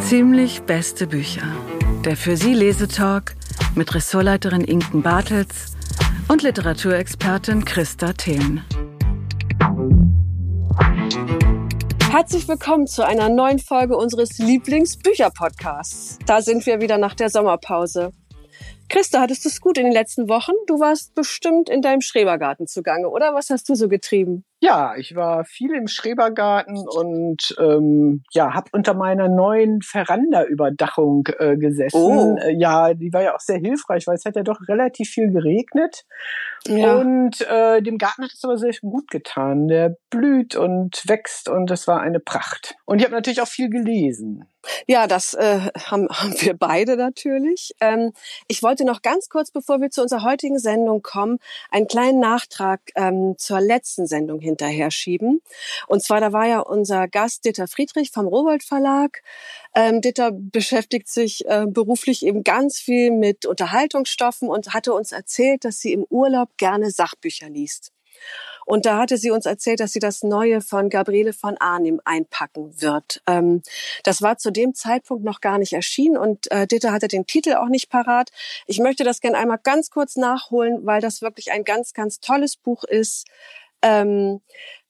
Ziemlich beste Bücher. Der für Sie Lesetalk mit Ressortleiterin Inken Bartels und Literaturexpertin Christa Thelen. Herzlich willkommen zu einer neuen Folge unseres Lieblingsbücher-Podcasts. Da sind wir wieder nach der Sommerpause. Christa, hattest du es gut in den letzten Wochen? Du warst bestimmt in deinem Schrebergarten zugange, oder? Was hast du so getrieben? Ja, ich war viel im Schrebergarten und ähm, ja, habe unter meiner neuen Veranda-Überdachung äh, gesessen. Oh. Äh, ja, die war ja auch sehr hilfreich, weil es hat ja doch relativ viel geregnet. Ja. Und äh, dem Garten hat es aber sehr gut getan. Der blüht und wächst und es war eine Pracht. Und ich habe natürlich auch viel gelesen. Ja, das äh, haben, haben wir beide natürlich. Ähm, ich wollte noch ganz kurz, bevor wir zu unserer heutigen Sendung kommen, einen kleinen Nachtrag ähm, zur letzten Sendung hinterher schieben. Und zwar, da war ja unser Gast Ditter Friedrich vom Rowold Verlag. Ähm, Ditter beschäftigt sich äh, beruflich eben ganz viel mit Unterhaltungsstoffen und hatte uns erzählt, dass sie im Urlaub gerne Sachbücher liest. Und da hatte sie uns erzählt, dass sie das Neue von Gabriele von Arnim einpacken wird. Ähm, das war zu dem Zeitpunkt noch gar nicht erschienen und äh, Ditte hatte den Titel auch nicht parat. Ich möchte das gerne einmal ganz kurz nachholen, weil das wirklich ein ganz, ganz tolles Buch ist. Ähm,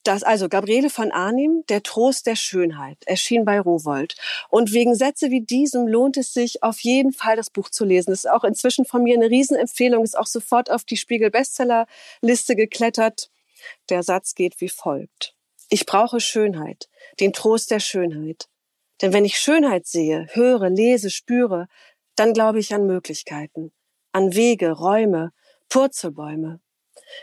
das, also Gabriele von Arnim, Der Trost der Schönheit, erschien bei Rowold. Und wegen Sätze wie diesem lohnt es sich auf jeden Fall, das Buch zu lesen. Das ist auch inzwischen von mir eine Riesenempfehlung, ist auch sofort auf die Spiegel Bestseller Liste geklettert. Der Satz geht wie folgt. Ich brauche Schönheit, den Trost der Schönheit. Denn wenn ich Schönheit sehe, höre, lese, spüre, dann glaube ich an Möglichkeiten, an Wege, Räume, Purzelbäume.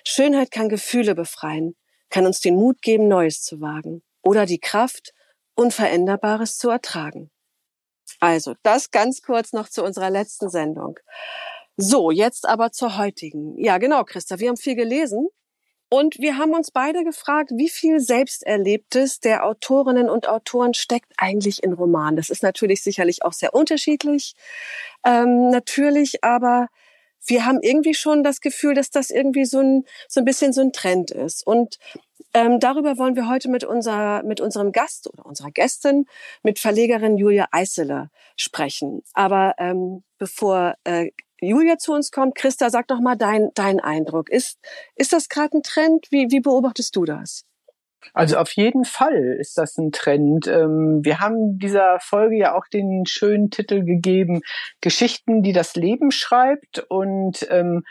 Schönheit kann Gefühle befreien, kann uns den Mut geben, Neues zu wagen oder die Kraft, Unveränderbares zu ertragen. Also, das ganz kurz noch zu unserer letzten Sendung. So, jetzt aber zur heutigen. Ja, genau, Christa, wir haben viel gelesen und wir haben uns beide gefragt, wie viel Selbsterlebtes der Autorinnen und Autoren steckt eigentlich in Romanen. Das ist natürlich sicherlich auch sehr unterschiedlich. Ähm, natürlich, aber wir haben irgendwie schon das Gefühl, dass das irgendwie so ein, so ein bisschen so ein Trend ist. Und ähm, darüber wollen wir heute mit, unser, mit unserem Gast oder unserer Gästin, mit Verlegerin Julia Eisele sprechen. Aber ähm, bevor äh, Julia zu uns kommt. Christa, sag doch mal dein, dein Eindruck. Ist, ist das gerade ein Trend? Wie, wie beobachtest du das? Also auf jeden Fall ist das ein Trend. Ähm, wir haben dieser Folge ja auch den schönen Titel gegeben, Geschichten, die das Leben schreibt. Und ähm,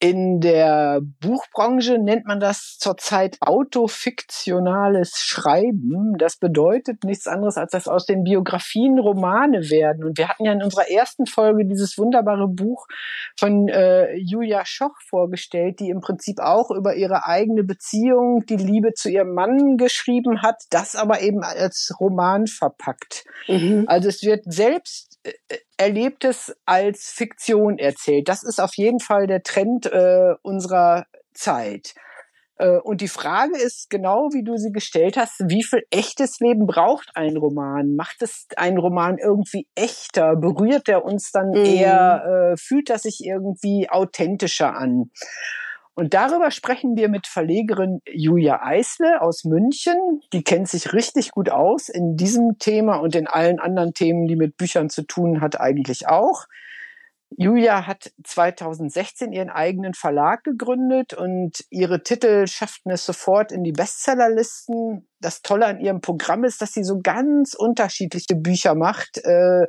in der Buchbranche nennt man das zurzeit autofiktionales Schreiben. Das bedeutet nichts anderes, als dass aus den Biografien Romane werden. Und wir hatten ja in unserer ersten Folge dieses wunderbare Buch von äh, Julia Schoch vorgestellt, die im Prinzip auch über ihre eigene Beziehung, die Liebe zu ihrem Mann geschrieben hat, das aber eben als Roman verpackt. Mhm. Also es wird selbst Erlebtes als Fiktion erzählt. Das ist auf jeden Fall der Trend äh, unserer Zeit. Äh, und die Frage ist genau, wie du sie gestellt hast, wie viel echtes Leben braucht ein Roman? Macht es einen Roman irgendwie echter? Berührt er uns dann mm. eher? Äh, fühlt das sich irgendwie authentischer an? Und darüber sprechen wir mit Verlegerin Julia Eisle aus München. Die kennt sich richtig gut aus in diesem Thema und in allen anderen Themen, die mit Büchern zu tun hat, eigentlich auch. Julia hat 2016 ihren eigenen Verlag gegründet und ihre Titel schafften es sofort in die Bestsellerlisten. Das Tolle an ihrem Programm ist, dass sie so ganz unterschiedliche Bücher macht. Äh,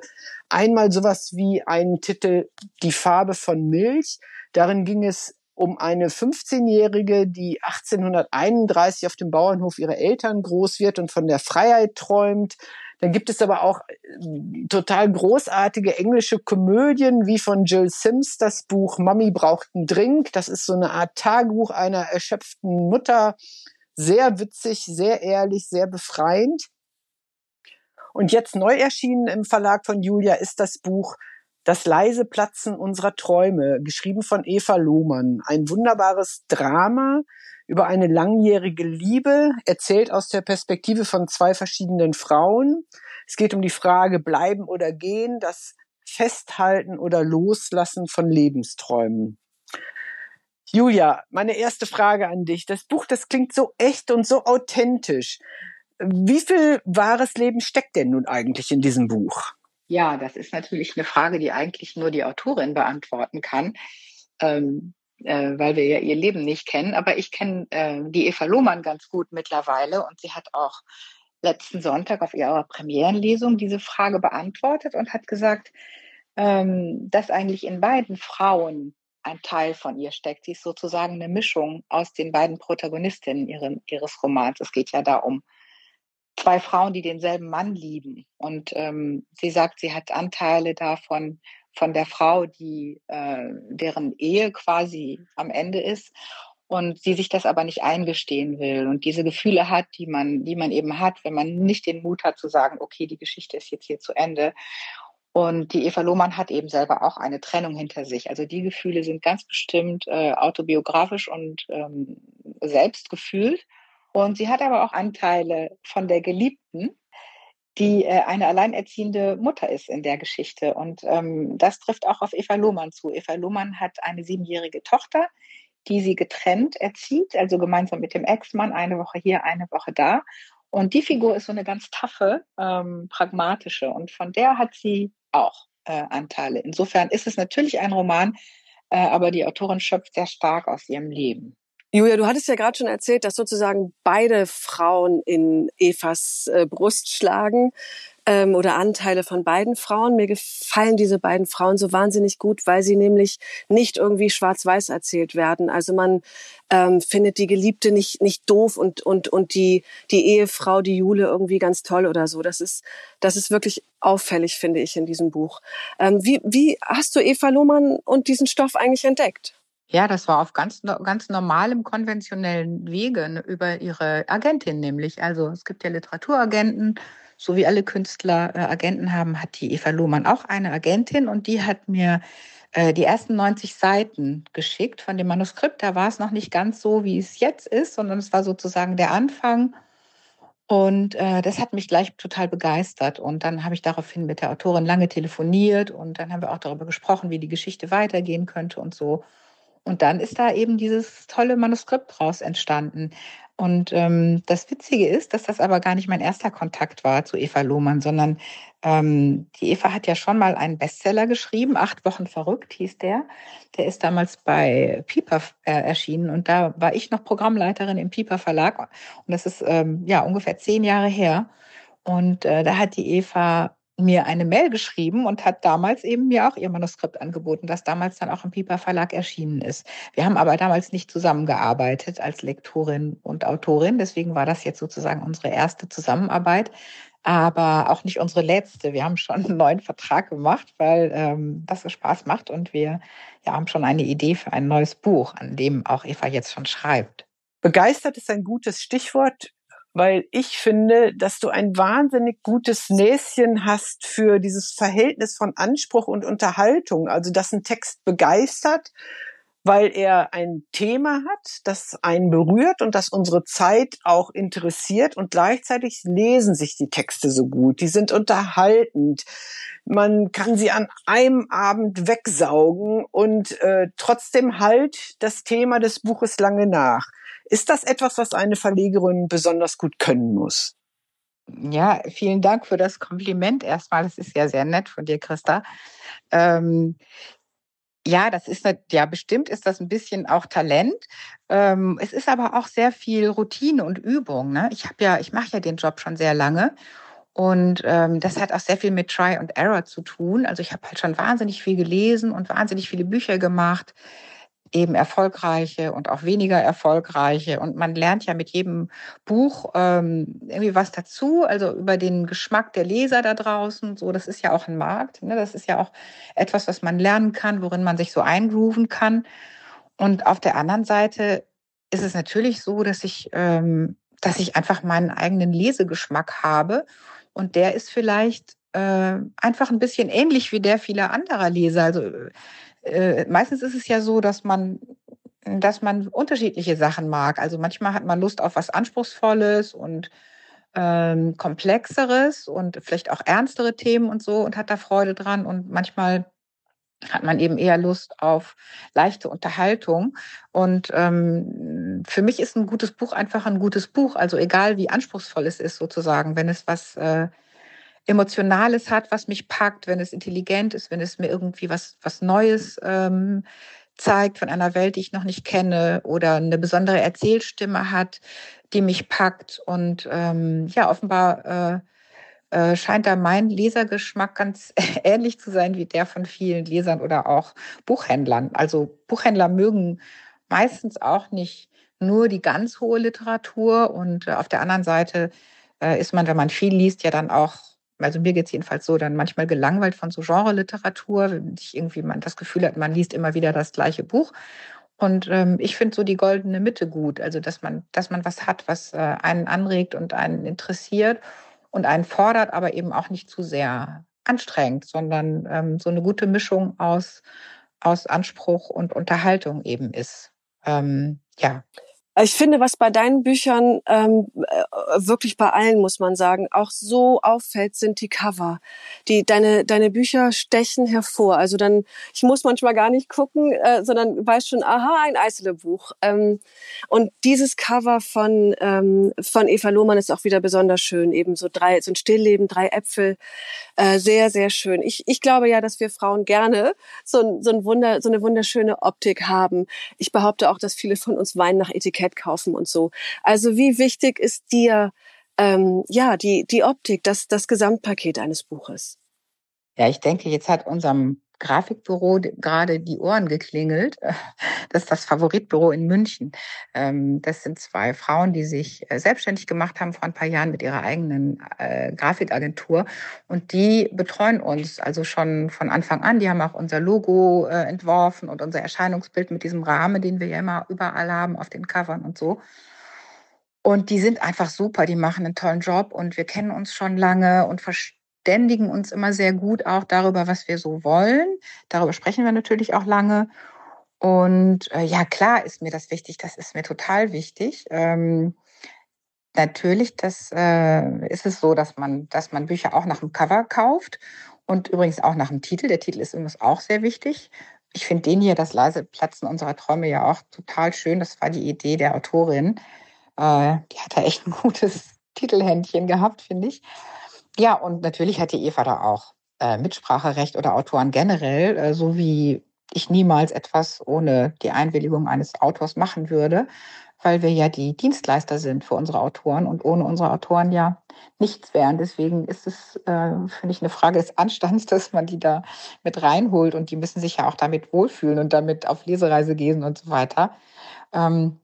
einmal sowas wie einen Titel Die Farbe von Milch. Darin ging es um eine 15-Jährige, die 1831 auf dem Bauernhof ihrer Eltern groß wird und von der Freiheit träumt. Dann gibt es aber auch äh, total großartige englische Komödien, wie von Jill Sims das Buch Mami braucht einen Drink. Das ist so eine Art Tagebuch einer erschöpften Mutter. Sehr witzig, sehr ehrlich, sehr befreiend. Und jetzt neu erschienen im Verlag von Julia ist das Buch das leise Platzen unserer Träume, geschrieben von Eva Lohmann. Ein wunderbares Drama über eine langjährige Liebe, erzählt aus der Perspektive von zwei verschiedenen Frauen. Es geht um die Frage bleiben oder gehen, das Festhalten oder Loslassen von Lebensträumen. Julia, meine erste Frage an dich. Das Buch, das klingt so echt und so authentisch. Wie viel wahres Leben steckt denn nun eigentlich in diesem Buch? Ja, das ist natürlich eine Frage, die eigentlich nur die Autorin beantworten kann, ähm, äh, weil wir ja ihr Leben nicht kennen. Aber ich kenne äh, die Eva Lohmann ganz gut mittlerweile und sie hat auch letzten Sonntag auf ihrer Premierenlesung diese Frage beantwortet und hat gesagt, ähm, dass eigentlich in beiden Frauen ein Teil von ihr steckt. Sie ist sozusagen eine Mischung aus den beiden Protagonistinnen ihren, ihres Romans. Es geht ja da um zwei Frauen, die denselben Mann lieben. Und ähm, sie sagt, sie hat Anteile davon von der Frau, die äh, deren Ehe quasi am Ende ist und sie sich das aber nicht eingestehen will und diese Gefühle hat, die man, die man eben hat, wenn man nicht den Mut hat zu sagen, okay, die Geschichte ist jetzt hier zu Ende. Und die Eva Lohmann hat eben selber auch eine Trennung hinter sich. Also die Gefühle sind ganz bestimmt äh, autobiografisch und ähm, selbst gefühlt. Und sie hat aber auch Anteile von der Geliebten, die äh, eine alleinerziehende Mutter ist in der Geschichte. Und ähm, das trifft auch auf Eva Lohmann zu. Eva Lohmann hat eine siebenjährige Tochter, die sie getrennt erzieht, also gemeinsam mit dem Ex-Mann, eine Woche hier, eine Woche da. Und die Figur ist so eine ganz taffe, ähm, pragmatische. Und von der hat sie auch äh, Anteile. Insofern ist es natürlich ein Roman, äh, aber die Autorin schöpft sehr stark aus ihrem Leben. Julia, du hattest ja gerade schon erzählt, dass sozusagen beide Frauen in Evas äh, Brust schlagen ähm, oder Anteile von beiden Frauen. Mir gefallen diese beiden Frauen so wahnsinnig gut, weil sie nämlich nicht irgendwie schwarz-weiß erzählt werden. Also man ähm, findet die Geliebte nicht nicht doof und und und die die Ehefrau, die Jule irgendwie ganz toll oder so. Das ist das ist wirklich auffällig, finde ich, in diesem Buch. Ähm, wie wie hast du Eva Lohmann und diesen Stoff eigentlich entdeckt? Ja, das war auf ganz, ganz normalem, konventionellen Wege ne, über ihre Agentin nämlich. Also es gibt ja Literaturagenten, so wie alle Künstler äh, Agenten haben, hat die Eva Lohmann auch eine Agentin und die hat mir äh, die ersten 90 Seiten geschickt von dem Manuskript. Da war es noch nicht ganz so, wie es jetzt ist, sondern es war sozusagen der Anfang. Und äh, das hat mich gleich total begeistert. Und dann habe ich daraufhin mit der Autorin lange telefoniert und dann haben wir auch darüber gesprochen, wie die Geschichte weitergehen könnte und so. Und dann ist da eben dieses tolle Manuskript draus entstanden. Und ähm, das Witzige ist, dass das aber gar nicht mein erster Kontakt war zu Eva Lohmann, sondern ähm, die Eva hat ja schon mal einen Bestseller geschrieben, Acht Wochen verrückt hieß der. Der ist damals bei Piper äh, erschienen und da war ich noch Programmleiterin im Piper Verlag und das ist ähm, ja ungefähr zehn Jahre her. Und äh, da hat die Eva mir eine Mail geschrieben und hat damals eben mir auch ihr Manuskript angeboten, das damals dann auch im Piper Verlag erschienen ist. Wir haben aber damals nicht zusammengearbeitet als Lektorin und Autorin, deswegen war das jetzt sozusagen unsere erste Zusammenarbeit, aber auch nicht unsere letzte. Wir haben schon einen neuen Vertrag gemacht, weil ähm, das Spaß macht und wir ja, haben schon eine Idee für ein neues Buch, an dem auch Eva jetzt schon schreibt. Begeistert ist ein gutes Stichwort weil ich finde, dass du ein wahnsinnig gutes Näschen hast für dieses Verhältnis von Anspruch und Unterhaltung. Also, dass ein Text begeistert, weil er ein Thema hat, das einen berührt und das unsere Zeit auch interessiert und gleichzeitig lesen sich die Texte so gut. Die sind unterhaltend. Man kann sie an einem Abend wegsaugen und äh, trotzdem halt das Thema des Buches lange nach. Ist das etwas, was eine Verlegerin besonders gut können muss? Ja, vielen Dank für das Kompliment erstmal. Das ist ja sehr nett von dir, Christa. Ähm, ja, das ist ja bestimmt ist das ein bisschen auch Talent. Ähm, es ist aber auch sehr viel Routine und Übung. Ne? Ich habe ja, ich mache ja den Job schon sehr lange und ähm, das hat auch sehr viel mit Try and Error zu tun. Also ich habe halt schon wahnsinnig viel gelesen und wahnsinnig viele Bücher gemacht eben erfolgreiche und auch weniger erfolgreiche. Und man lernt ja mit jedem Buch ähm, irgendwie was dazu, also über den Geschmack der Leser da draußen. So, das ist ja auch ein Markt. Ne? Das ist ja auch etwas, was man lernen kann, worin man sich so eingrooven kann. Und auf der anderen Seite ist es natürlich so, dass ich, ähm, dass ich einfach meinen eigenen Lesegeschmack habe. Und der ist vielleicht äh, einfach ein bisschen ähnlich wie der vieler anderer Leser. Also äh, meistens ist es ja so, dass man dass man unterschiedliche Sachen mag. Also manchmal hat man Lust auf was Anspruchsvolles und ähm, Komplexeres und vielleicht auch ernstere Themen und so und hat da Freude dran. Und manchmal hat man eben eher Lust auf leichte Unterhaltung. Und ähm, für mich ist ein gutes Buch einfach ein gutes Buch. Also egal wie anspruchsvoll es ist sozusagen, wenn es was äh, Emotionales hat, was mich packt, wenn es intelligent ist, wenn es mir irgendwie was, was Neues ähm, zeigt von einer Welt, die ich noch nicht kenne oder eine besondere Erzählstimme hat, die mich packt. Und ähm, ja, offenbar äh, äh, scheint da mein Lesergeschmack ganz ähnlich zu sein wie der von vielen Lesern oder auch Buchhändlern. Also Buchhändler mögen meistens auch nicht nur die ganz hohe Literatur und äh, auf der anderen Seite äh, ist man, wenn man viel liest, ja dann auch also mir geht es jedenfalls so, dann manchmal gelangweilt von so Genre-Literatur, wenn sich irgendwie man das Gefühl hat, man liest immer wieder das gleiche Buch. Und ähm, ich finde so die goldene Mitte gut, also dass man, dass man was hat, was äh, einen anregt und einen interessiert und einen fordert, aber eben auch nicht zu sehr anstrengt, sondern ähm, so eine gute Mischung aus, aus Anspruch und Unterhaltung eben ist. Ähm, ja. Ich finde, was bei deinen Büchern ähm, äh, wirklich bei allen muss man sagen auch so auffällt, sind die Cover. Die deine deine Bücher stechen hervor. Also dann ich muss manchmal gar nicht gucken, äh, sondern weiß schon, aha, ein Eisele-Buch. Ähm, und dieses Cover von ähm, von Eva Lohmann ist auch wieder besonders schön. Eben so drei so ein Stillleben, drei Äpfel, äh, sehr sehr schön. Ich ich glaube ja, dass wir Frauen gerne so so ein Wunder so eine wunderschöne Optik haben. Ich behaupte auch, dass viele von uns weinen nach Etikett Etikett kaufen und so. Also wie wichtig ist dir ähm, ja die die Optik, das das Gesamtpaket eines Buches? Ja, ich denke, jetzt hat unserem Grafikbüro gerade die Ohren geklingelt. Das ist das Favoritbüro in München. Ähm, das sind zwei Frauen, die sich äh, selbstständig gemacht haben vor ein paar Jahren mit ihrer eigenen äh, Grafikagentur. Und die betreuen uns also schon von Anfang an. Die haben auch unser Logo äh, entworfen und unser Erscheinungsbild mit diesem Rahmen, den wir ja immer überall haben auf den Covern und so. Und die sind einfach super, die machen einen tollen Job und wir kennen uns schon lange und verstehen verständigen uns immer sehr gut auch darüber, was wir so wollen. Darüber sprechen wir natürlich auch lange. Und äh, ja, klar ist mir das wichtig, das ist mir total wichtig. Ähm, natürlich, das äh, ist es so, dass man, dass man Bücher auch nach dem Cover kauft und übrigens auch nach dem Titel. Der Titel ist übrigens auch sehr wichtig. Ich finde den hier, das leise Platzen unserer Träume, ja auch total schön. Das war die Idee der Autorin. Äh, die hat da echt ein gutes Titelhändchen gehabt, finde ich. Ja, und natürlich hat die Eva da auch äh, Mitspracherecht oder Autoren generell, äh, so wie ich niemals etwas ohne die Einwilligung eines Autors machen würde, weil wir ja die Dienstleister sind für unsere Autoren und ohne unsere Autoren ja nichts wären. Deswegen ist es, äh, finde ich, eine Frage des Anstands, dass man die da mit reinholt und die müssen sich ja auch damit wohlfühlen und damit auf Lesereise gehen und so weiter. Ähm,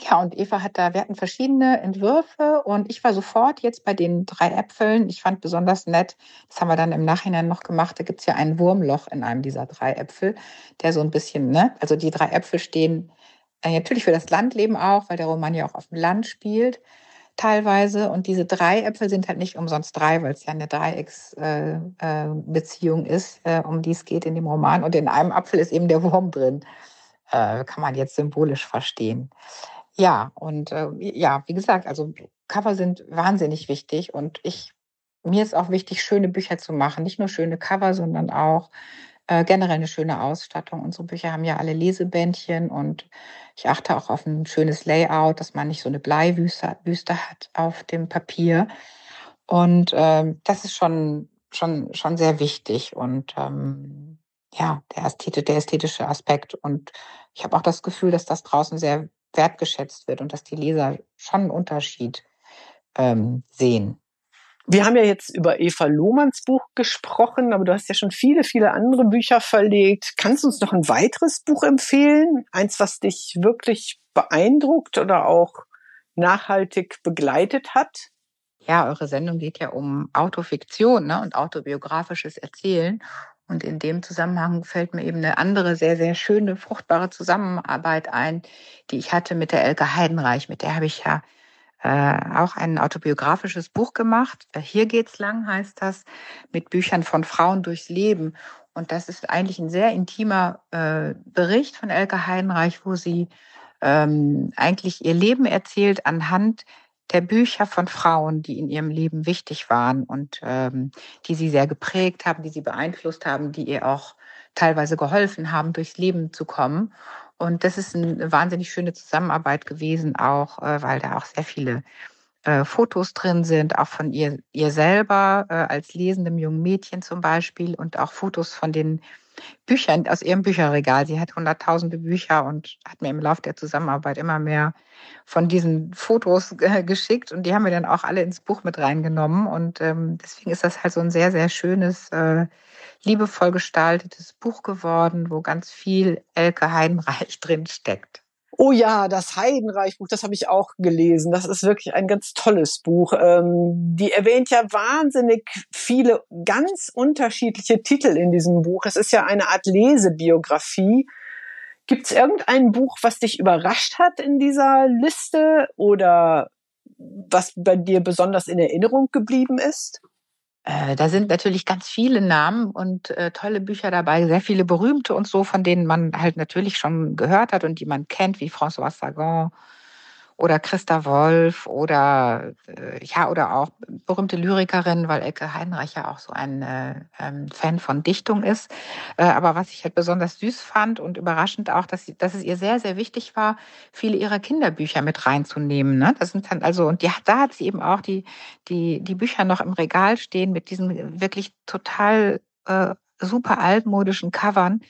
ja, und Eva hat da, wir hatten verschiedene Entwürfe und ich war sofort jetzt bei den drei Äpfeln. Ich fand besonders nett, das haben wir dann im Nachhinein noch gemacht, da gibt's ja ein Wurmloch in einem dieser drei Äpfel, der so ein bisschen, ne, also die drei Äpfel stehen äh, natürlich für das Landleben auch, weil der Roman ja auch auf dem Land spielt teilweise. Und diese drei Äpfel sind halt nicht umsonst drei, weil es ja eine Dreiecksbeziehung äh, äh, ist, äh, um die es geht in dem Roman. Und in einem Apfel ist eben der Wurm drin. Äh, kann man jetzt symbolisch verstehen. Ja, und äh, ja, wie gesagt, also Cover sind wahnsinnig wichtig und ich mir ist auch wichtig, schöne Bücher zu machen. Nicht nur schöne Cover, sondern auch äh, generell eine schöne Ausstattung. Unsere Bücher haben ja alle Lesebändchen und ich achte auch auf ein schönes Layout, dass man nicht so eine Bleiwüste Wüste hat auf dem Papier. Und ähm, das ist schon, schon, schon sehr wichtig. Und ähm, ja, der ästhetische Aspekt. Und ich habe auch das Gefühl, dass das draußen sehr wertgeschätzt wird und dass die Leser schon einen Unterschied ähm, sehen. Wir haben ja jetzt über Eva Lohmanns Buch gesprochen, aber du hast ja schon viele, viele andere Bücher verlegt. Kannst du uns noch ein weiteres Buch empfehlen? Eins, was dich wirklich beeindruckt oder auch nachhaltig begleitet hat? Ja, eure Sendung geht ja um Autofiktion ne, und autobiografisches Erzählen. Und in dem Zusammenhang fällt mir eben eine andere, sehr, sehr schöne, fruchtbare Zusammenarbeit ein, die ich hatte mit der Elke Heidenreich. Mit der habe ich ja äh, auch ein autobiografisches Buch gemacht. Hier geht's lang heißt das, mit Büchern von Frauen durchs Leben. Und das ist eigentlich ein sehr intimer äh, Bericht von Elke Heidenreich, wo sie ähm, eigentlich ihr Leben erzählt anhand der Bücher von Frauen, die in ihrem Leben wichtig waren und ähm, die sie sehr geprägt haben, die sie beeinflusst haben, die ihr auch teilweise geholfen haben, durchs Leben zu kommen. Und das ist eine wahnsinnig schöne Zusammenarbeit gewesen, auch äh, weil da auch sehr viele äh, Fotos drin sind, auch von ihr, ihr selber äh, als lesendem jungen Mädchen zum Beispiel und auch Fotos von den Büchern aus ihrem Bücherregal. Sie hat hunderttausende Bücher und hat mir im Laufe der Zusammenarbeit immer mehr von diesen Fotos geschickt und die haben wir dann auch alle ins Buch mit reingenommen und ähm, deswegen ist das halt so ein sehr, sehr schönes, äh, liebevoll gestaltetes Buch geworden, wo ganz viel Elke Heidenreich drin steckt. Oh ja, das Heidenreichbuch, das habe ich auch gelesen. Das ist wirklich ein ganz tolles Buch. Ähm, die erwähnt ja wahnsinnig viele ganz unterschiedliche Titel in diesem Buch. Es ist ja eine Art Lesebiografie. Gibt es irgendein Buch, was dich überrascht hat in dieser Liste oder was bei dir besonders in Erinnerung geblieben ist? Äh, da sind natürlich ganz viele Namen und äh, tolle Bücher dabei, sehr viele berühmte und so, von denen man halt natürlich schon gehört hat und die man kennt, wie François Sagan oder Christa Wolf oder äh, ja oder auch berühmte Lyrikerin, weil Elke Heinreich ja auch so ein äh, ähm, Fan von Dichtung ist. Äh, aber was ich halt besonders süß fand und überraschend auch, dass, sie, dass es ihr sehr sehr wichtig war, viele ihrer Kinderbücher mit reinzunehmen. Ne? Das sind dann also und die, da hat sie eben auch die die die Bücher noch im Regal stehen mit diesen wirklich total äh, super altmodischen Covern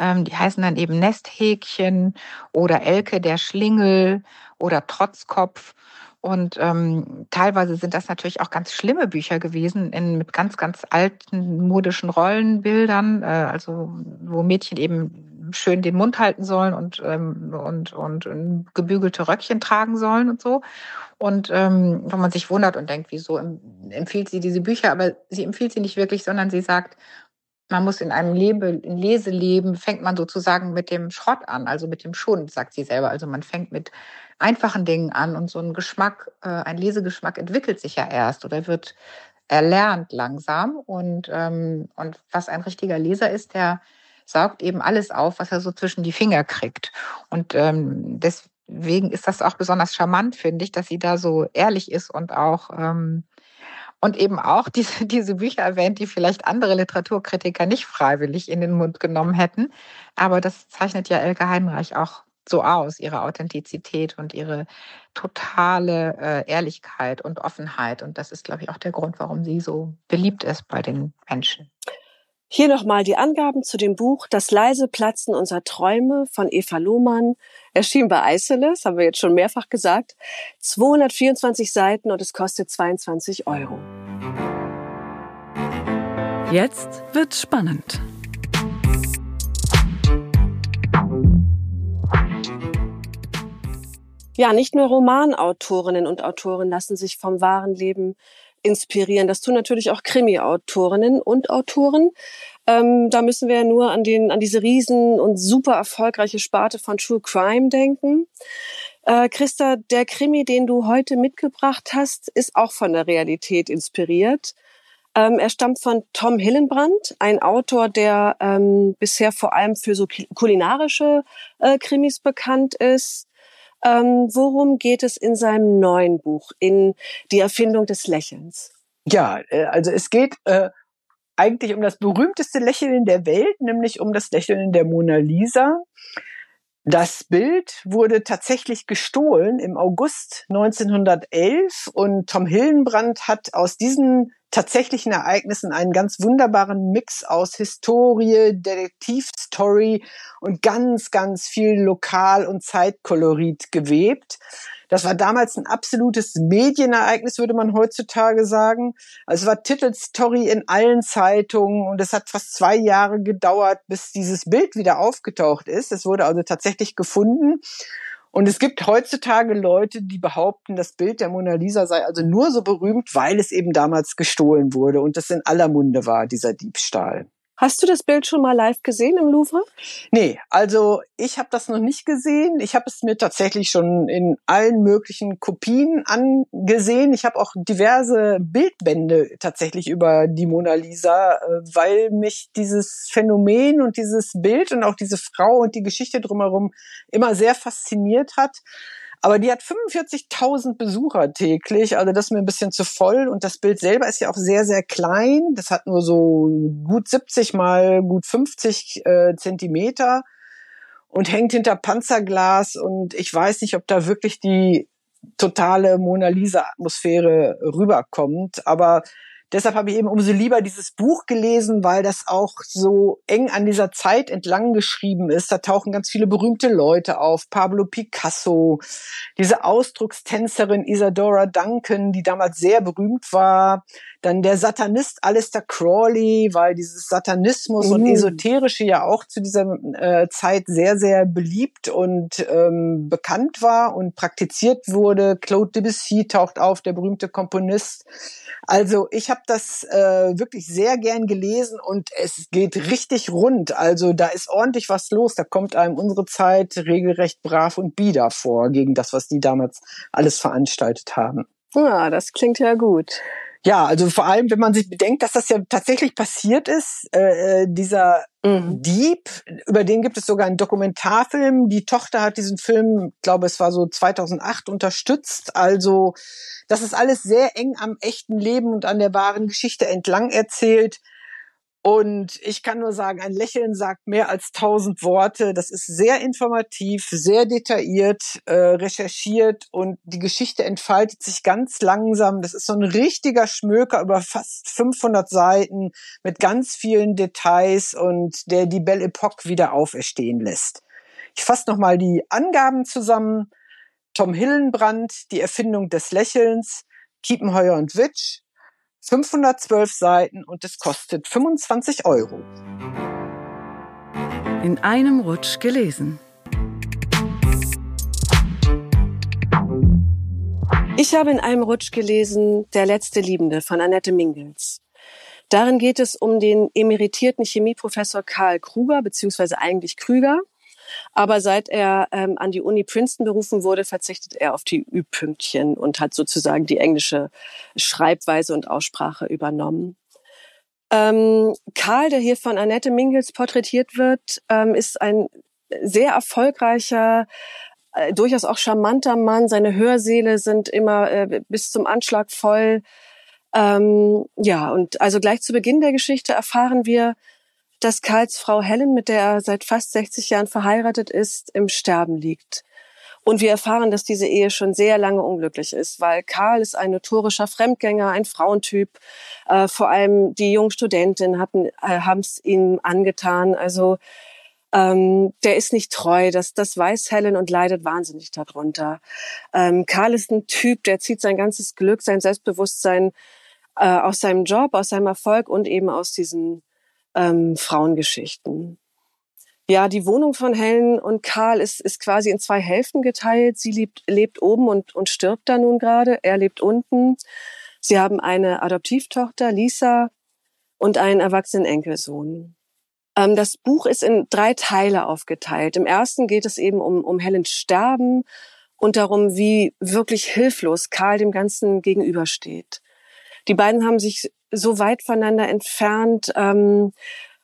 ähm, die heißen dann eben Nesthäkchen oder Elke der Schlingel oder Trotzkopf. Und ähm, teilweise sind das natürlich auch ganz schlimme Bücher gewesen, in, mit ganz, ganz alten modischen Rollenbildern, äh, also wo Mädchen eben schön den Mund halten sollen und, ähm, und, und, und gebügelte Röckchen tragen sollen und so. Und ähm, wo man sich wundert und denkt, wieso empfiehlt sie diese Bücher? Aber sie empfiehlt sie nicht wirklich, sondern sie sagt, man muss in einem Lebe, in Leseleben, fängt man sozusagen mit dem Schrott an, also mit dem Schund, sagt sie selber. Also man fängt mit einfachen Dingen an und so ein Geschmack, äh, ein Lesegeschmack entwickelt sich ja erst oder wird erlernt langsam. Und, ähm, und was ein richtiger Leser ist, der saugt eben alles auf, was er so zwischen die Finger kriegt. Und ähm, deswegen ist das auch besonders charmant, finde ich, dass sie da so ehrlich ist und auch ähm, und eben auch diese, diese Bücher erwähnt, die vielleicht andere Literaturkritiker nicht freiwillig in den Mund genommen hätten. Aber das zeichnet ja Elke Heidenreich auch so aus, ihre Authentizität und ihre totale äh, Ehrlichkeit und Offenheit. Und das ist, glaube ich, auch der Grund, warum sie so beliebt ist bei den Menschen. Hier nochmal die Angaben zu dem Buch Das leise Platzen unserer Träume von Eva Lohmann. Erschien bei Eiseles, haben wir jetzt schon mehrfach gesagt. 224 Seiten und es kostet 22 Euro. Jetzt wird spannend. Ja, nicht nur Romanautorinnen und Autoren lassen sich vom wahren Leben inspirieren. Das tun natürlich auch Krimi-Autorinnen und Autoren. Ähm, da müssen wir ja nur an, den, an diese riesen und super erfolgreiche Sparte von True Crime denken. Äh, Christa, der Krimi, den du heute mitgebracht hast, ist auch von der Realität inspiriert. Ähm, er stammt von Tom Hillenbrand, ein Autor, der ähm, bisher vor allem für so kulinarische äh, Krimis bekannt ist. Ähm, worum geht es in seinem neuen Buch, in die Erfindung des Lächelns? Ja, äh, also es geht äh, eigentlich um das berühmteste Lächeln der Welt, nämlich um das Lächeln der Mona Lisa. Das Bild wurde tatsächlich gestohlen im August 1911 und Tom Hillenbrand hat aus diesen tatsächlichen Ereignissen einen ganz wunderbaren Mix aus Historie, Detektivstory und ganz, ganz viel Lokal- und Zeitkolorit gewebt. Das war damals ein absolutes Medienereignis, würde man heutzutage sagen. Also es war Titelstory in allen Zeitungen und es hat fast zwei Jahre gedauert, bis dieses Bild wieder aufgetaucht ist. Es wurde also tatsächlich gefunden. Und es gibt heutzutage Leute, die behaupten, das Bild der Mona Lisa sei also nur so berühmt, weil es eben damals gestohlen wurde und das in aller Munde war, dieser Diebstahl. Hast du das Bild schon mal live gesehen im Louvre? Nee, also ich habe das noch nicht gesehen. Ich habe es mir tatsächlich schon in allen möglichen Kopien angesehen. Ich habe auch diverse Bildbände tatsächlich über die Mona Lisa, äh, weil mich dieses Phänomen und dieses Bild und auch diese Frau und die Geschichte drumherum immer sehr fasziniert hat. Aber die hat 45.000 Besucher täglich, also das ist mir ein bisschen zu voll. Und das Bild selber ist ja auch sehr, sehr klein. Das hat nur so gut 70 mal gut 50 äh, Zentimeter und hängt hinter Panzerglas. Und ich weiß nicht, ob da wirklich die totale Mona Lisa-Atmosphäre rüberkommt. Aber Deshalb habe ich eben umso lieber dieses Buch gelesen, weil das auch so eng an dieser Zeit entlang geschrieben ist. Da tauchen ganz viele berühmte Leute auf. Pablo Picasso, diese Ausdruckstänzerin Isadora Duncan, die damals sehr berühmt war. Dann der Satanist Alistair Crawley, weil dieses Satanismus mhm. und Esoterische ja auch zu dieser äh, Zeit sehr, sehr beliebt und ähm, bekannt war und praktiziert wurde. Claude Debussy taucht auf, der berühmte Komponist. Also ich habe das äh, wirklich sehr gern gelesen und es geht richtig rund. Also da ist ordentlich was los. Da kommt einem unsere Zeit regelrecht brav und bieder vor gegen das, was die damals alles veranstaltet haben. Ja, das klingt ja gut. Ja, also vor allem, wenn man sich bedenkt, dass das ja tatsächlich passiert ist, äh, äh dieser mhm. Dieb, über den gibt es sogar einen Dokumentarfilm. Die Tochter hat diesen Film, glaube es war so 2008 unterstützt. Also das ist alles sehr eng am echten Leben und an der wahren Geschichte entlang erzählt. Und ich kann nur sagen, ein Lächeln sagt mehr als tausend Worte. Das ist sehr informativ, sehr detailliert, äh, recherchiert und die Geschichte entfaltet sich ganz langsam. Das ist so ein richtiger Schmöker über fast 500 Seiten mit ganz vielen Details und der die Belle Epoque wieder auferstehen lässt. Ich fasse nochmal die Angaben zusammen. Tom Hillenbrand, die Erfindung des Lächelns, Kiepenheuer und Witsch, 512 Seiten und es kostet 25 Euro. In einem Rutsch gelesen. Ich habe in einem Rutsch gelesen Der letzte Liebende von Annette Mingels. Darin geht es um den emeritierten Chemieprofessor Karl Kruger, beziehungsweise eigentlich Krüger, aber seit er ähm, an die Uni Princeton berufen wurde, verzichtet er auf die Ü-Pünktchen und hat sozusagen die englische Schreibweise und Aussprache übernommen. Ähm, Karl, der hier von Annette Mingels porträtiert wird, ähm, ist ein sehr erfolgreicher, äh, durchaus auch charmanter Mann. Seine Hörsäle sind immer äh, bis zum Anschlag voll. Ähm, ja, und also gleich zu Beginn der Geschichte erfahren wir, dass Karls Frau Helen, mit der er seit fast 60 Jahren verheiratet ist, im Sterben liegt. Und wir erfahren, dass diese Ehe schon sehr lange unglücklich ist, weil Karl ist ein notorischer Fremdgänger, ein Frauentyp. Äh, vor allem die jungen Studentinnen hatten äh, haben es ihm angetan. Also ähm, der ist nicht treu, das, das weiß Helen und leidet wahnsinnig darunter. Ähm, Karl ist ein Typ, der zieht sein ganzes Glück, sein Selbstbewusstsein äh, aus seinem Job, aus seinem Erfolg und eben aus diesen ähm, Frauengeschichten. Ja, die Wohnung von Helen und Karl ist, ist quasi in zwei Hälften geteilt. Sie lebt, lebt oben und, und stirbt da nun gerade. Er lebt unten. Sie haben eine Adoptivtochter, Lisa, und einen erwachsenen Enkelsohn. Ähm, das Buch ist in drei Teile aufgeteilt. Im ersten geht es eben um, um Helens Sterben und darum, wie wirklich hilflos Karl dem Ganzen gegenübersteht. Die beiden haben sich so weit voneinander entfernt. Ähm,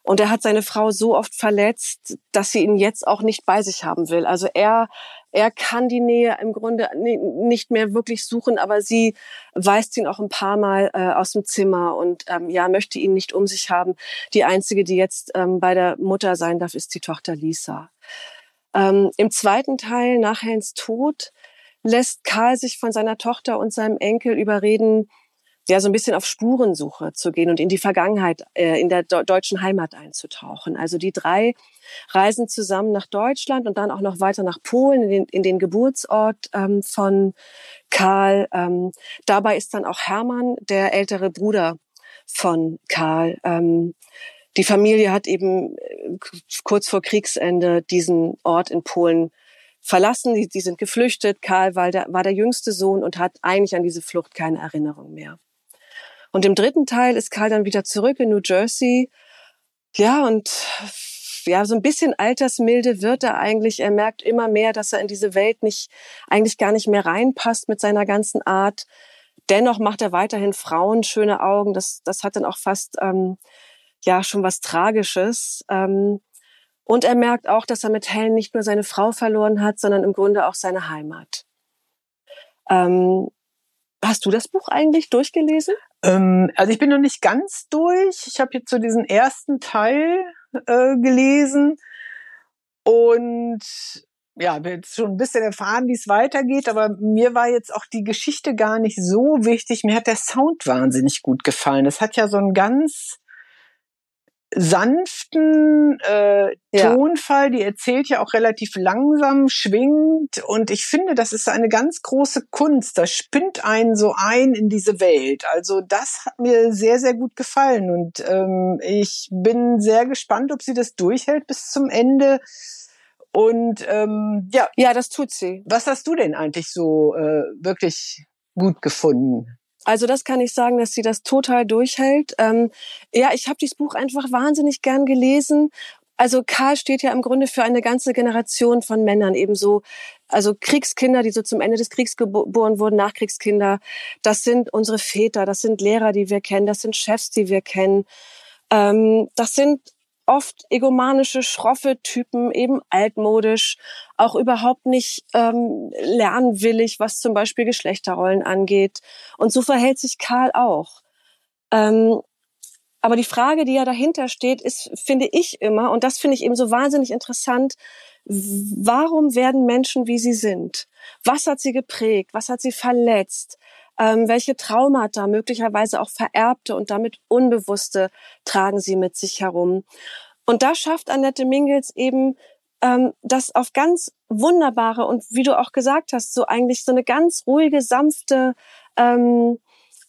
und er hat seine Frau so oft verletzt, dass sie ihn jetzt auch nicht bei sich haben will. Also er, er kann die Nähe im Grunde nicht mehr wirklich suchen, aber sie weist ihn auch ein paar Mal äh, aus dem Zimmer und ähm, ja, möchte ihn nicht um sich haben. Die einzige, die jetzt ähm, bei der Mutter sein darf, ist die Tochter Lisa. Ähm, Im zweiten Teil, nach Helens Tod, lässt Karl sich von seiner Tochter und seinem Enkel überreden, ja so ein bisschen auf Spurensuche zu gehen und in die Vergangenheit äh, in der deutschen Heimat einzutauchen. Also die drei reisen zusammen nach Deutschland und dann auch noch weiter nach Polen in den, in den Geburtsort ähm, von Karl. Ähm, dabei ist dann auch Hermann, der ältere Bruder von Karl. Ähm, die Familie hat eben äh, kurz vor Kriegsende diesen Ort in Polen verlassen. Die, die sind geflüchtet. Karl war der, war der jüngste Sohn und hat eigentlich an diese Flucht keine Erinnerung mehr. Und im dritten Teil ist Karl dann wieder zurück in New Jersey. Ja, und ja, so ein bisschen altersmilde wird er eigentlich. Er merkt immer mehr, dass er in diese Welt nicht, eigentlich gar nicht mehr reinpasst mit seiner ganzen Art. Dennoch macht er weiterhin Frauen schöne Augen. Das, das hat dann auch fast, ähm, ja, schon was Tragisches. Ähm, und er merkt auch, dass er mit Helen nicht nur seine Frau verloren hat, sondern im Grunde auch seine Heimat. Ähm, hast du das Buch eigentlich durchgelesen? Ähm, also ich bin noch nicht ganz durch. Ich habe jetzt so diesen ersten Teil äh, gelesen und ja, habe jetzt schon ein bisschen erfahren, wie es weitergeht, aber mir war jetzt auch die Geschichte gar nicht so wichtig. Mir hat der Sound wahnsinnig gut gefallen. Es hat ja so einen ganz sanften äh, ja. Tonfall, die erzählt ja auch relativ langsam, schwingt und ich finde, das ist eine ganz große Kunst. Das spinnt einen so ein in diese Welt. Also das hat mir sehr, sehr gut gefallen und ähm, ich bin sehr gespannt, ob sie das durchhält bis zum Ende. Und ähm, ja, ja, das tut sie. Was hast du denn eigentlich so äh, wirklich gut gefunden? Also das kann ich sagen, dass sie das total durchhält. Ähm, ja, ich habe dieses Buch einfach wahnsinnig gern gelesen. Also Karl steht ja im Grunde für eine ganze Generation von Männern ebenso. Also Kriegskinder, die so zum Ende des Kriegs geboren wurden, Nachkriegskinder. Das sind unsere Väter, das sind Lehrer, die wir kennen, das sind Chefs, die wir kennen. Ähm, das sind oft egomanische, schroffe Typen, eben altmodisch, auch überhaupt nicht ähm, lernwillig, was zum Beispiel Geschlechterrollen angeht. Und so verhält sich Karl auch. Ähm, aber die Frage, die ja dahinter steht, ist, finde ich immer, und das finde ich eben so wahnsinnig interessant, warum werden Menschen, wie sie sind? Was hat sie geprägt? Was hat sie verletzt? Ähm, welche Traumata, möglicherweise auch vererbte und damit unbewusste, tragen sie mit sich herum? Und da schafft Annette Mingels eben ähm, das auf ganz wunderbare und wie du auch gesagt hast, so eigentlich so eine ganz ruhige, sanfte, ähm,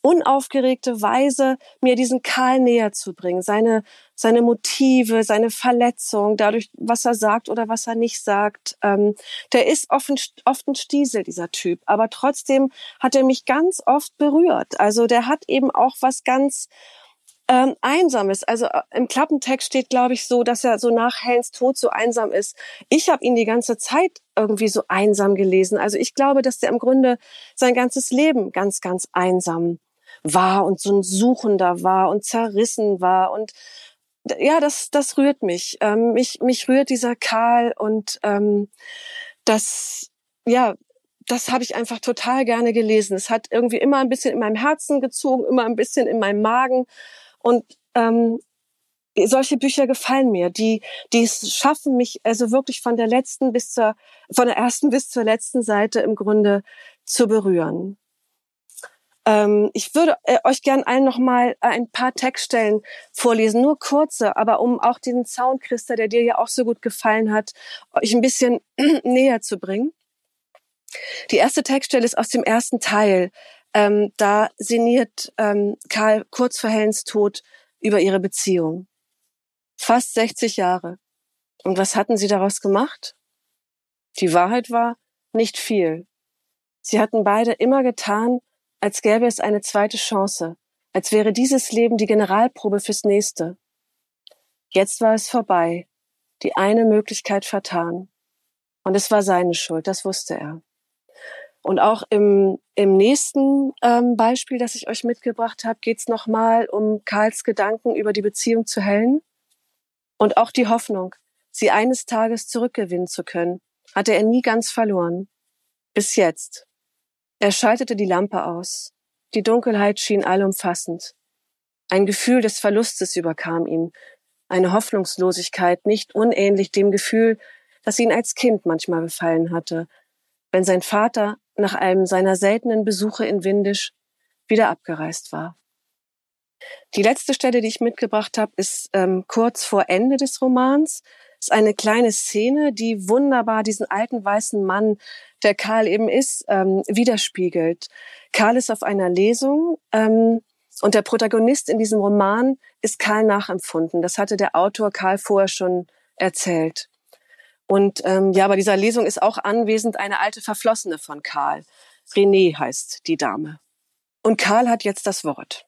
unaufgeregte Weise, mir diesen Karl näher zu bringen, seine, seine Motive, seine Verletzung, dadurch, was er sagt oder was er nicht sagt. Ähm, der ist oft oft ein Stiesel, dieser Typ, aber trotzdem hat er mich ganz oft berührt. Also der hat eben auch was ganz ähm, einsam ist. Also äh, im Klappentext steht, glaube ich, so, dass er so nach Helens Tod so einsam ist. Ich habe ihn die ganze Zeit irgendwie so einsam gelesen. Also ich glaube, dass der im Grunde sein ganzes Leben ganz, ganz einsam war und so ein Suchender war und zerrissen war und ja, das, das rührt mich. Ähm, mich. Mich rührt dieser Karl und ähm, das, ja, das habe ich einfach total gerne gelesen. Es hat irgendwie immer ein bisschen in meinem Herzen gezogen, immer ein bisschen in meinem Magen. Und ähm, solche Bücher gefallen mir, die, die es schaffen, mich also wirklich von der letzten bis zur, von der ersten bis zur letzten Seite im Grunde zu berühren. Ähm, ich würde äh, euch gern allen noch mal ein paar Textstellen vorlesen, nur kurze, aber um auch diesen Sound, Christa, der dir ja auch so gut gefallen hat, euch ein bisschen näher zu bringen. Die erste Textstelle ist aus dem ersten Teil. Ähm, da sinniert ähm, Karl kurz vor Helens Tod über ihre Beziehung. Fast 60 Jahre. Und was hatten sie daraus gemacht? Die Wahrheit war, nicht viel. Sie hatten beide immer getan, als gäbe es eine zweite Chance, als wäre dieses Leben die Generalprobe fürs nächste. Jetzt war es vorbei, die eine Möglichkeit vertan. Und es war seine Schuld, das wusste er. Und auch im, im nächsten ähm, Beispiel, das ich euch mitgebracht habe, geht es nochmal um Karls Gedanken über die Beziehung zu Helen und auch die Hoffnung, sie eines Tages zurückgewinnen zu können, hatte er nie ganz verloren. Bis jetzt. Er schaltete die Lampe aus. Die Dunkelheit schien allumfassend. Ein Gefühl des Verlustes überkam ihn, eine Hoffnungslosigkeit, nicht unähnlich dem Gefühl, das ihn als Kind manchmal befallen hatte, wenn sein Vater nach einem seiner seltenen Besuche in Windisch wieder abgereist war. Die letzte Stelle, die ich mitgebracht habe, ist ähm, kurz vor Ende des Romans. Ist eine kleine Szene, die wunderbar diesen alten weißen Mann, der Karl eben ist, ähm, widerspiegelt. Karl ist auf einer Lesung ähm, und der Protagonist in diesem Roman ist Karl nachempfunden. Das hatte der Autor Karl vorher schon erzählt. Und ähm, ja, bei dieser Lesung ist auch anwesend eine alte Verflossene von Karl. René heißt die Dame. Und Karl hat jetzt das Wort.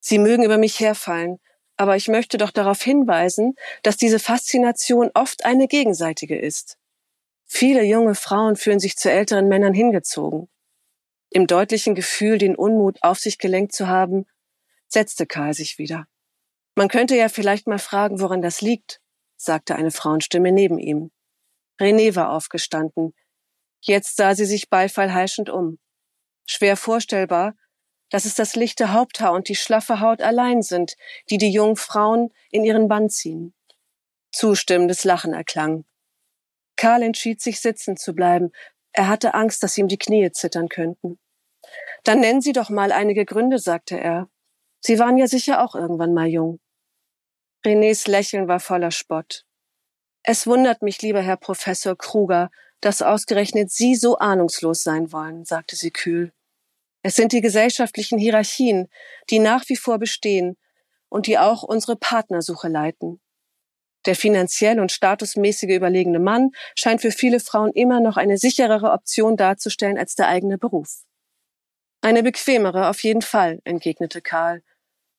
Sie mögen über mich herfallen, aber ich möchte doch darauf hinweisen, dass diese Faszination oft eine gegenseitige ist. Viele junge Frauen fühlen sich zu älteren Männern hingezogen. Im deutlichen Gefühl, den Unmut auf sich gelenkt zu haben, setzte Karl sich wieder. Man könnte ja vielleicht mal fragen, woran das liegt, sagte eine Frauenstimme neben ihm. René war aufgestanden. Jetzt sah sie sich beifallheischend um. Schwer vorstellbar, dass es das lichte Haupthaar und die schlaffe Haut allein sind, die die jungen Frauen in ihren Bann ziehen. Zustimmendes Lachen erklang. Karl entschied sich sitzen zu bleiben. Er hatte Angst, dass ihm die Knie zittern könnten. Dann nennen Sie doch mal einige Gründe, sagte er. Sie waren ja sicher auch irgendwann mal jung. Renés Lächeln war voller Spott. Es wundert mich, lieber Herr Professor Kruger, dass ausgerechnet Sie so ahnungslos sein wollen, sagte sie kühl. Es sind die gesellschaftlichen Hierarchien, die nach wie vor bestehen und die auch unsere Partnersuche leiten. Der finanziell und statusmäßige überlegene Mann scheint für viele Frauen immer noch eine sicherere Option darzustellen als der eigene Beruf. Eine bequemere auf jeden Fall, entgegnete Karl.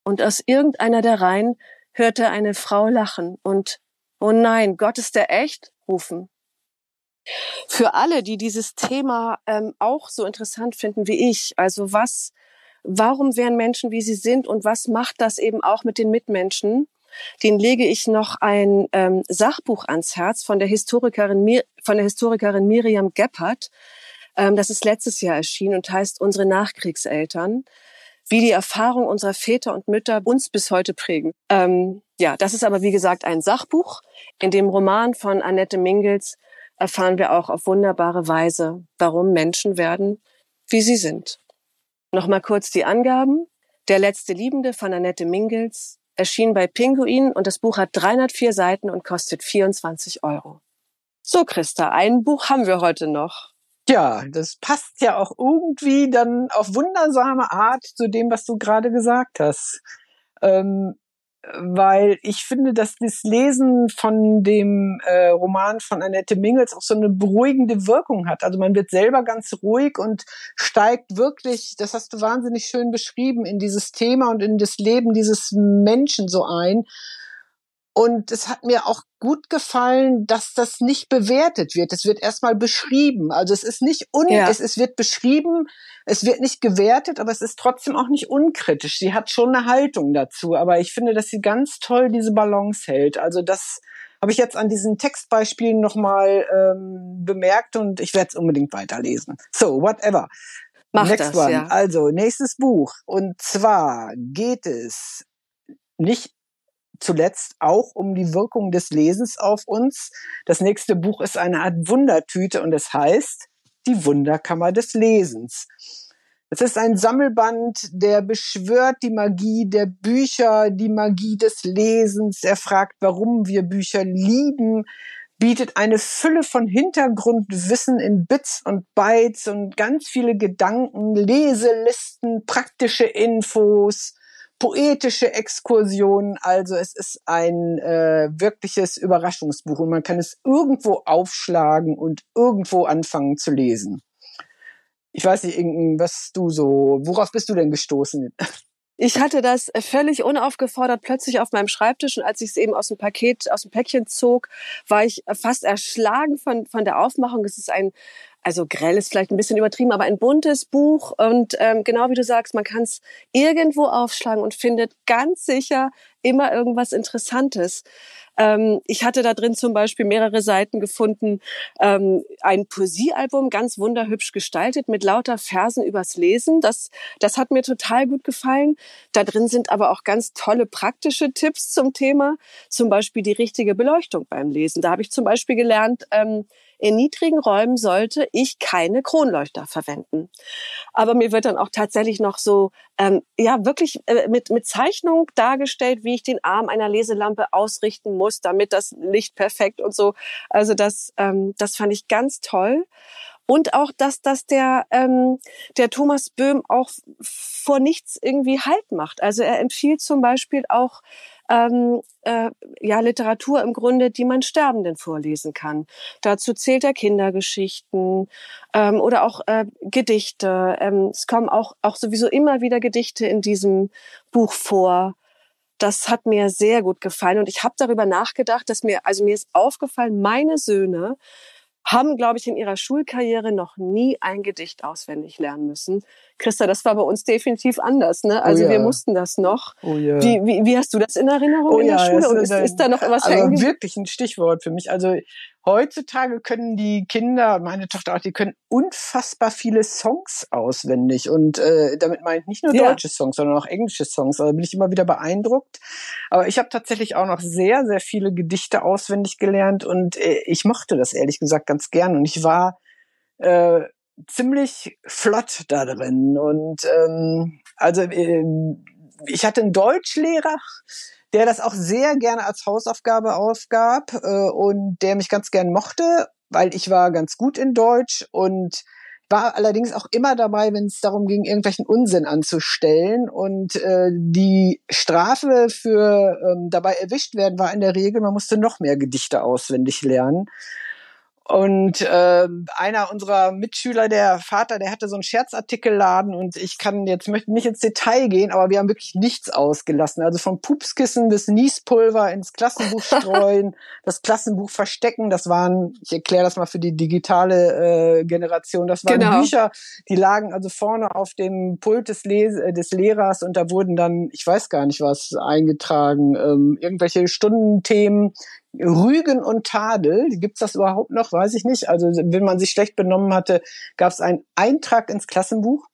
Und aus irgendeiner der Reihen hörte eine Frau lachen und Oh nein, Gott ist der echt? rufen. Für alle, die dieses Thema ähm, auch so interessant finden wie ich, also was, warum wären Menschen, wie sie sind und was macht das eben auch mit den Mitmenschen, den lege ich noch ein ähm, Sachbuch ans Herz von der Historikerin, von der Historikerin Miriam Gebhardt. Ähm, das ist letztes Jahr erschienen und heißt Unsere Nachkriegseltern wie die Erfahrung unserer Väter und Mütter uns bis heute prägen. Ähm, ja, das ist aber wie gesagt ein Sachbuch. In dem Roman von Annette Mingels erfahren wir auch auf wunderbare Weise, warum Menschen werden, wie sie sind. Nochmal kurz die Angaben. Der letzte Liebende von Annette Mingels erschien bei Pinguin und das Buch hat 304 Seiten und kostet 24 Euro. So, Christa, ein Buch haben wir heute noch. Ja, das passt ja auch irgendwie dann auf wundersame Art zu dem, was du gerade gesagt hast. Ähm, weil ich finde, dass das Lesen von dem äh, Roman von Annette Mingels auch so eine beruhigende Wirkung hat. Also man wird selber ganz ruhig und steigt wirklich, das hast du wahnsinnig schön beschrieben, in dieses Thema und in das Leben dieses Menschen so ein. Und es hat mir auch gut gefallen, dass das nicht bewertet wird. Es wird erstmal beschrieben. Also es ist nicht un, ja. es, es wird beschrieben, es wird nicht gewertet, aber es ist trotzdem auch nicht unkritisch. Sie hat schon eine Haltung dazu. Aber ich finde, dass sie ganz toll diese Balance hält. Also das habe ich jetzt an diesen Textbeispielen nochmal ähm, bemerkt und ich werde es unbedingt weiterlesen. So, whatever. Mach Next das, one. Ja. Also, nächstes Buch. Und zwar geht es nicht zuletzt auch um die Wirkung des Lesens auf uns. Das nächste Buch ist eine Art Wundertüte und es heißt Die Wunderkammer des Lesens. Es ist ein Sammelband, der beschwört die Magie der Bücher, die Magie des Lesens. Er fragt, warum wir Bücher lieben, bietet eine Fülle von Hintergrundwissen in Bits und Bytes und ganz viele Gedanken, Leselisten, praktische Infos, poetische Exkursionen. Also es ist ein äh, wirkliches Überraschungsbuch und man kann es irgendwo aufschlagen und irgendwo anfangen zu lesen. Ich weiß nicht, was du so, worauf bist du denn gestoßen? Ich hatte das völlig unaufgefordert plötzlich auf meinem Schreibtisch und als ich es eben aus dem Paket, aus dem Päckchen zog, war ich fast erschlagen von, von der Aufmachung. Es ist ein, also grell ist vielleicht ein bisschen übertrieben, aber ein buntes Buch und ähm, genau wie du sagst, man kann es irgendwo aufschlagen und findet ganz sicher immer irgendwas Interessantes. Ähm, ich hatte da drin zum Beispiel mehrere Seiten gefunden, ähm, ein Poesiealbum, ganz wunderhübsch gestaltet, mit lauter Versen übers Lesen. Das, das hat mir total gut gefallen. Da drin sind aber auch ganz tolle praktische Tipps zum Thema, zum Beispiel die richtige Beleuchtung beim Lesen. Da habe ich zum Beispiel gelernt, ähm, in niedrigen Räumen sollte ich keine Kronleuchter verwenden. Aber mir wird dann auch tatsächlich noch so, ähm, ja, wirklich äh, mit, mit Zeichnung dargestellt, wie ich den Arm einer Leselampe ausrichten muss, damit das Licht perfekt und so. Also das, ähm, das fand ich ganz toll. Und auch, dass, dass der, ähm, der Thomas Böhm auch vor nichts irgendwie Halt macht. Also er empfiehlt zum Beispiel auch ähm, äh, ja Literatur im Grunde, die man Sterbenden vorlesen kann. Dazu zählt er Kindergeschichten ähm, oder auch äh, Gedichte. Ähm, es kommen auch auch sowieso immer wieder Gedichte in diesem Buch vor. Das hat mir sehr gut gefallen und ich habe darüber nachgedacht, dass mir also mir ist aufgefallen, meine Söhne haben, glaube ich, in ihrer Schulkarriere noch nie ein Gedicht auswendig lernen müssen. Christa, das war bei uns definitiv anders. Ne? Also oh ja. wir mussten das noch. Oh ja. wie, wie, wie hast du das in Erinnerung oh in der ja, Schule? Und ist, ist, da noch was also wirklich ein Stichwort für mich. Also heutzutage können die Kinder, meine Tochter auch, die können unfassbar viele Songs auswendig. Und äh, damit meine ich nicht nur ja. deutsche Songs, sondern auch englische Songs. Also bin ich immer wieder beeindruckt. Aber ich habe tatsächlich auch noch sehr, sehr viele Gedichte auswendig gelernt und äh, ich mochte das ehrlich gesagt ganz gern. Und ich war äh, ziemlich flott da drin. Und ähm, also äh, ich hatte einen Deutschlehrer, der das auch sehr gerne als Hausaufgabe aufgab äh, und der mich ganz gern mochte, weil ich war ganz gut in Deutsch und war allerdings auch immer dabei, wenn es darum ging, irgendwelchen Unsinn anzustellen. Und äh, die Strafe für ähm, dabei erwischt werden war in der Regel, man musste noch mehr Gedichte auswendig lernen. Und äh, einer unserer Mitschüler, der Vater, der hatte so einen Scherzartikelladen und ich kann jetzt möchte nicht ins Detail gehen, aber wir haben wirklich nichts ausgelassen. Also vom Pupskissen bis Niespulver ins Klassenbuch streuen, das Klassenbuch verstecken, das waren, ich erkläre das mal für die digitale äh, Generation, das waren genau. Bücher, die lagen also vorne auf dem Pult des, Les äh, des Lehrers und da wurden dann, ich weiß gar nicht was, eingetragen, ähm, irgendwelche Stundenthemen, Rügen und Tadel. Gibt's das überhaupt noch? Weiß ich nicht. Also wenn man sich schlecht benommen hatte, gab es einen Eintrag ins Klassenbuch.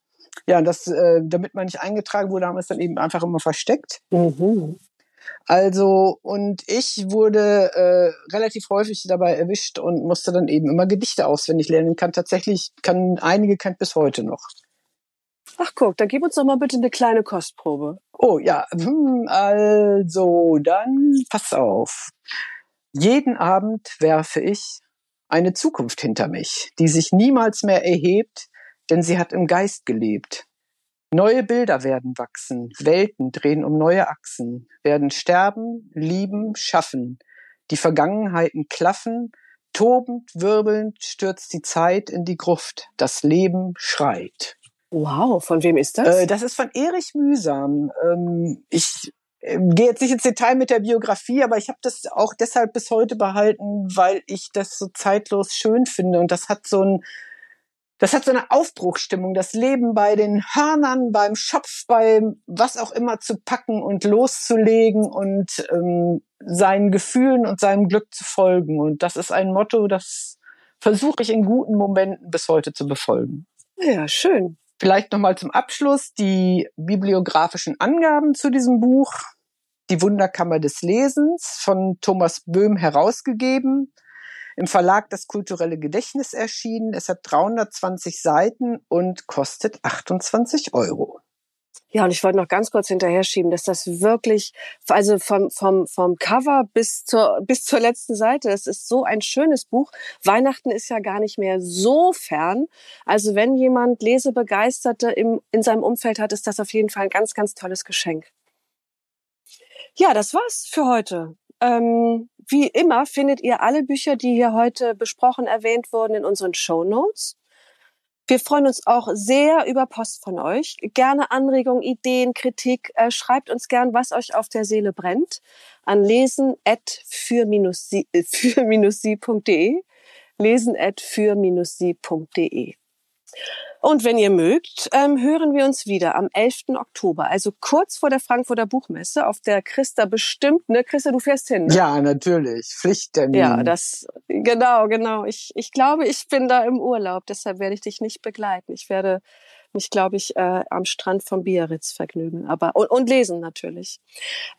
Ja, das, äh, damit man nicht eingetragen wurde, haben wir es dann eben einfach immer versteckt. Mhm. Also, und ich wurde äh, relativ häufig dabei erwischt und musste dann eben immer Gedichte auswendig lernen. Kann tatsächlich, kann einige kennt bis heute noch. Ach guck, dann gib uns doch mal bitte eine kleine Kostprobe. Oh ja, hm, also dann pass auf. Jeden Abend werfe ich eine Zukunft hinter mich, die sich niemals mehr erhebt, denn sie hat im Geist gelebt. Neue Bilder werden wachsen, Welten drehen um neue Achsen, werden sterben, lieben, schaffen. Die Vergangenheiten klaffen, tobend, wirbelnd stürzt die Zeit in die Gruft, das Leben schreit. Wow, von wem ist das? Äh, das ist von Erich Mühsam. Ähm, ich gehe jetzt nicht ins Detail mit der Biografie, aber ich habe das auch deshalb bis heute behalten, weil ich das so zeitlos schön finde und das hat so ein das hat so eine Aufbruchstimmung, das Leben bei den Hörnern, beim Schopf, beim was auch immer zu packen und loszulegen und ähm, seinen Gefühlen und seinem Glück zu folgen. Und das ist ein Motto, das versuche ich in guten Momenten bis heute zu befolgen. Ja, schön. Vielleicht nochmal zum Abschluss die bibliografischen Angaben zu diesem Buch. Die Wunderkammer des Lesens von Thomas Böhm herausgegeben. Im Verlag Das kulturelle Gedächtnis erschienen. Es hat 320 Seiten und kostet 28 Euro. Ja, und ich wollte noch ganz kurz hinterher schieben, dass das wirklich, also vom, vom, vom Cover bis zur, bis zur letzten Seite, das ist so ein schönes Buch. Weihnachten ist ja gar nicht mehr so fern. Also wenn jemand Lesebegeisterte im, in seinem Umfeld hat, ist das auf jeden Fall ein ganz, ganz tolles Geschenk. Ja, das war's für heute. Ähm, wie immer findet ihr alle Bücher, die hier heute besprochen, erwähnt wurden, in unseren Show Notes. Wir freuen uns auch sehr über Post von euch. Gerne Anregungen, Ideen, Kritik. Äh, schreibt uns gern, was euch auf der Seele brennt, an lesen at für-sie.de. Lesen at für-sie.de. Und wenn ihr mögt, ähm, hören wir uns wieder am 11. Oktober, also kurz vor der Frankfurter Buchmesse, auf der Christa bestimmt. Ne, Christa, du fährst hin. Ne? Ja, natürlich. Pflichttermin. Ja, das, genau, genau. Ich, ich glaube, ich bin da im Urlaub, deshalb werde ich dich nicht begleiten. Ich werde mich, glaube ich, äh, am Strand von Biarritz vergnügen. Aber und, und lesen natürlich.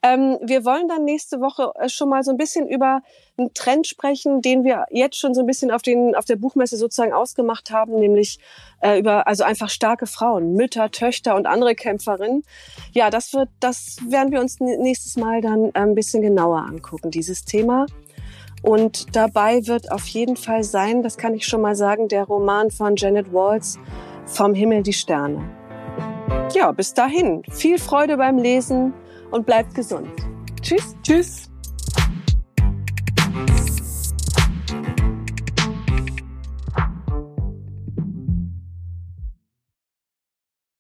Ähm, wir wollen dann nächste Woche äh, schon mal so ein bisschen über einen Trend sprechen, den wir jetzt schon so ein bisschen auf den auf der Buchmesse sozusagen ausgemacht haben, nämlich äh, über also einfach starke Frauen, Mütter, Töchter und andere Kämpferinnen. Ja, das wird, das werden wir uns nächstes Mal dann äh, ein bisschen genauer angucken, dieses Thema. Und dabei wird auf jeden Fall sein, das kann ich schon mal sagen, der Roman von Janet Walls vom Himmel die Sterne. Ja, bis dahin. Viel Freude beim Lesen und bleibt gesund. Tschüss. Tschüss.